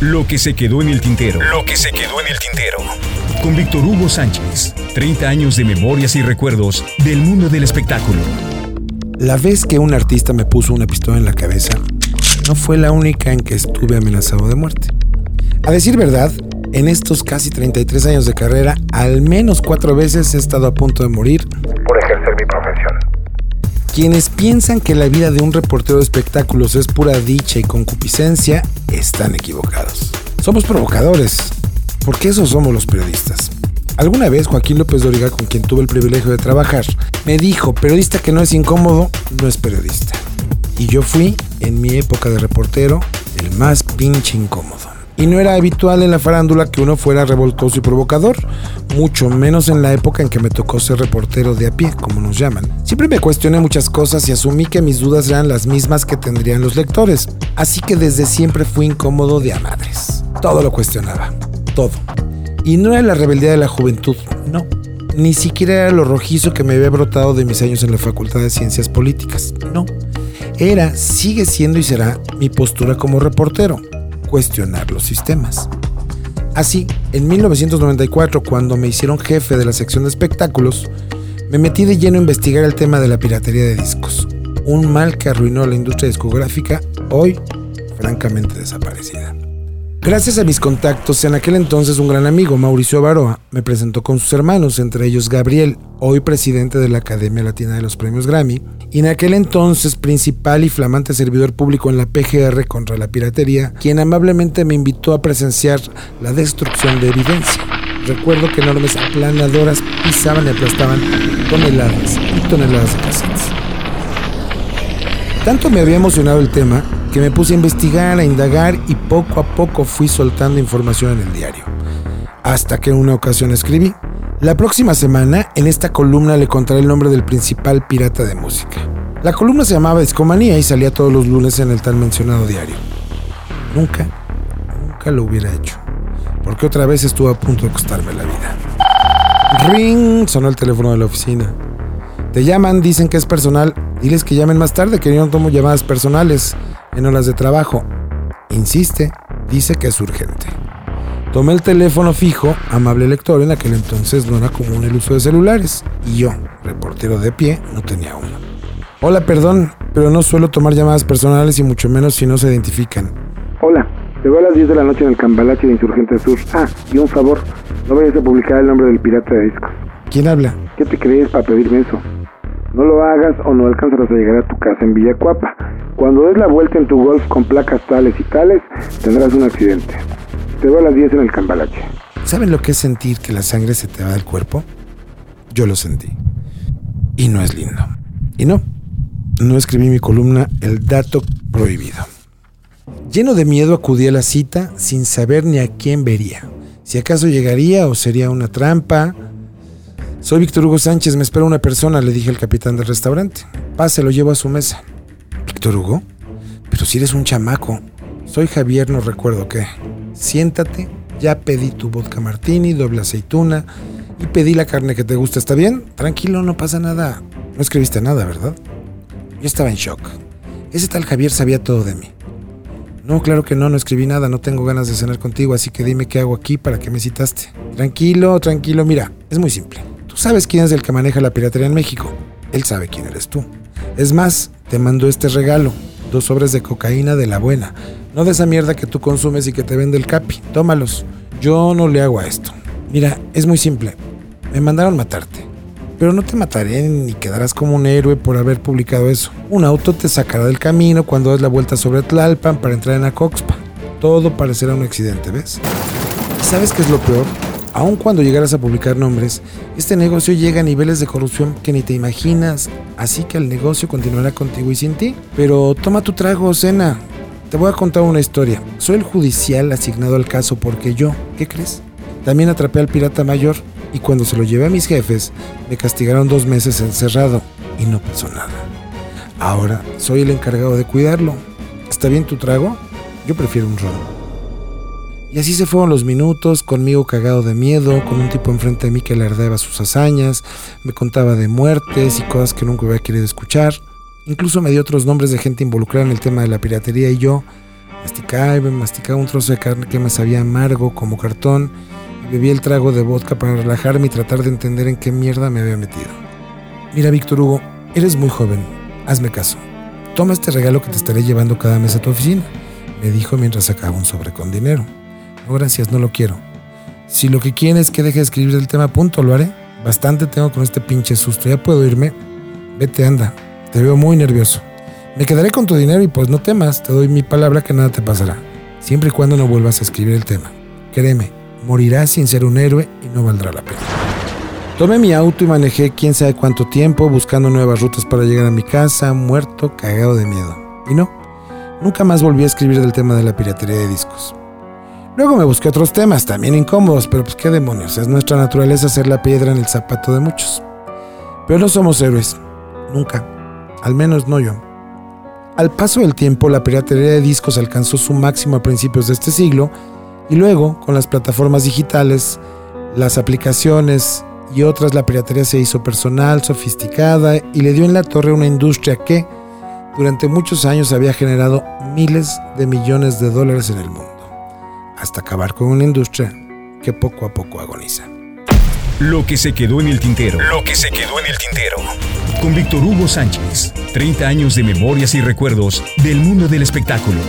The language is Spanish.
Lo que se quedó en el tintero. Lo que se quedó en el tintero. Con Víctor Hugo Sánchez. 30 años de memorias y recuerdos del mundo del espectáculo. La vez que un artista me puso una pistola en la cabeza, no fue la única en que estuve amenazado de muerte. A decir verdad, en estos casi 33 años de carrera, al menos cuatro veces he estado a punto de morir Quienes piensan que la vida de un reportero de espectáculos es pura dicha y concupiscencia, están equivocados. Somos provocadores, porque esos somos los periodistas. Alguna vez Joaquín López Doriga, con quien tuve el privilegio de trabajar, me dijo, periodista que no es incómodo, no es periodista. Y yo fui, en mi época de reportero, el más pinche incómodo. Y no era habitual en la farándula que uno fuera revoltoso y provocador, mucho menos en la época en que me tocó ser reportero de a pie, como nos llaman. Siempre me cuestioné muchas cosas y asumí que mis dudas eran las mismas que tendrían los lectores, así que desde siempre fui incómodo de a madres. Todo lo cuestionaba, todo. Y no era la rebeldía de la juventud, no. Ni siquiera era lo rojizo que me había brotado de mis años en la Facultad de Ciencias Políticas, no. Era, sigue siendo y será mi postura como reportero cuestionar los sistemas. Así, en 1994, cuando me hicieron jefe de la sección de espectáculos, me metí de lleno a investigar el tema de la piratería de discos, un mal que arruinó la industria discográfica, hoy francamente desaparecida. Gracias a mis contactos, en aquel entonces un gran amigo, Mauricio Baroa, me presentó con sus hermanos, entre ellos Gabriel, hoy presidente de la Academia Latina de los Premios Grammy, y en aquel entonces principal y flamante servidor público en la PGR contra la piratería, quien amablemente me invitó a presenciar la destrucción de evidencia. Recuerdo que enormes aplanadoras pisaban y aplastaban toneladas y toneladas de cassettes. Tanto me había emocionado el tema que me puse a investigar, a indagar y poco a poco fui soltando información en el diario. Hasta que en una ocasión escribí, la próxima semana en esta columna le contaré el nombre del principal pirata de música. La columna se llamaba Discomanía y salía todos los lunes en el tal mencionado diario. Nunca, nunca lo hubiera hecho, porque otra vez estuvo a punto de costarme la vida. Ring, sonó el teléfono de la oficina. Te llaman, dicen que es personal. Diles que llamen más tarde, que yo no tomo llamadas personales en horas de trabajo. Insiste, dice que es urgente. Tomé el teléfono fijo, amable lector, en aquel entonces no era común el uso de celulares, y yo, reportero de pie, no tenía uno. Hola, perdón, pero no suelo tomar llamadas personales y mucho menos si no se identifican. Hola, te veo a las 10 de la noche en el Cambalache de Insurgente Sur. Ah, y un favor, no vayas a publicar el nombre del pirata de discos. ¿Quién habla? ¿Qué te crees para pedirme eso? No lo hagas o no alcanzarás a llegar a tu casa en Villacuapa. Cuando des la vuelta en tu golf con placas tales y tales, tendrás un accidente. Te veo a las 10 en el Cambalache. ¿Saben lo que es sentir que la sangre se te va del cuerpo? Yo lo sentí. Y no es lindo. Y no, no escribí mi columna El dato prohibido. Lleno de miedo acudí a la cita sin saber ni a quién vería. Si acaso llegaría o sería una trampa, soy Víctor Hugo Sánchez, me espera una persona, le dije al capitán del restaurante. Pase, lo llevo a su mesa. ¿Víctor Hugo? Pero si eres un chamaco. Soy Javier, no recuerdo qué. Siéntate, ya pedí tu vodka martini, doble aceituna y pedí la carne que te gusta, ¿está bien? Tranquilo, no pasa nada. No escribiste nada, ¿verdad? Yo estaba en shock. Ese tal Javier sabía todo de mí. No, claro que no, no escribí nada, no tengo ganas de cenar contigo, así que dime qué hago aquí para que me citaste. Tranquilo, tranquilo, mira, es muy simple sabes quién es el que maneja la piratería en México. Él sabe quién eres tú. Es más, te mando este regalo. Dos sobres de cocaína de la buena. No de esa mierda que tú consumes y que te vende el capi. Tómalos. Yo no le hago a esto. Mira, es muy simple. Me mandaron matarte. Pero no te mataré ni quedarás como un héroe por haber publicado eso. Un auto te sacará del camino cuando des la vuelta sobre Tlalpan para entrar en Acoxpa. Todo parecerá un accidente, ¿ves? sabes qué es lo peor? Aun cuando llegaras a publicar nombres, este negocio llega a niveles de corrupción que ni te imaginas, así que el negocio continuará contigo y sin ti. Pero toma tu trago, cena. Te voy a contar una historia. Soy el judicial asignado al caso porque yo, ¿qué crees? También atrapé al pirata mayor y cuando se lo llevé a mis jefes, me castigaron dos meses encerrado y no pasó nada. Ahora soy el encargado de cuidarlo. ¿Está bien tu trago? Yo prefiero un ron. Y así se fueron los minutos, conmigo cagado de miedo, con un tipo enfrente de mí que alardeaba sus hazañas, me contaba de muertes y cosas que nunca hubiera querido escuchar. Incluso me dio otros nombres de gente involucrada en el tema de la piratería y yo Masticaba y masticaba un trozo de carne que me sabía amargo como cartón y bebía el trago de vodka para relajarme y tratar de entender en qué mierda me había metido. Mira, Víctor Hugo, eres muy joven. Hazme caso. Toma este regalo que te estaré llevando cada mes a tu oficina, me dijo mientras sacaba un sobre con dinero. No, gracias, no lo quiero. Si lo que quieres es que deje de escribir el tema, punto, lo haré. Bastante tengo con este pinche susto. ¿Ya puedo irme? Vete, anda. Te veo muy nervioso. Me quedaré con tu dinero y pues no temas, te doy mi palabra que nada te pasará. Siempre y cuando no vuelvas a escribir el tema. Créeme, morirás sin ser un héroe y no valdrá la pena. Tomé mi auto y manejé quién sabe cuánto tiempo buscando nuevas rutas para llegar a mi casa, muerto, cagado de miedo. Y no, nunca más volví a escribir del tema de la piratería de discos. Luego me busqué otros temas, también incómodos, pero pues qué demonios, es nuestra naturaleza ser la piedra en el zapato de muchos. Pero no somos héroes, nunca, al menos no yo. Al paso del tiempo, la piratería de discos alcanzó su máximo a principios de este siglo y luego, con las plataformas digitales, las aplicaciones y otras, la piratería se hizo personal, sofisticada y le dio en la torre una industria que, durante muchos años, había generado miles de millones de dólares en el mundo hasta acabar con una industria que poco a poco agoniza. Lo que se quedó en el tintero. Lo que se quedó en el tintero. Con Víctor Hugo Sánchez. 30 años de memorias y recuerdos del mundo del espectáculo.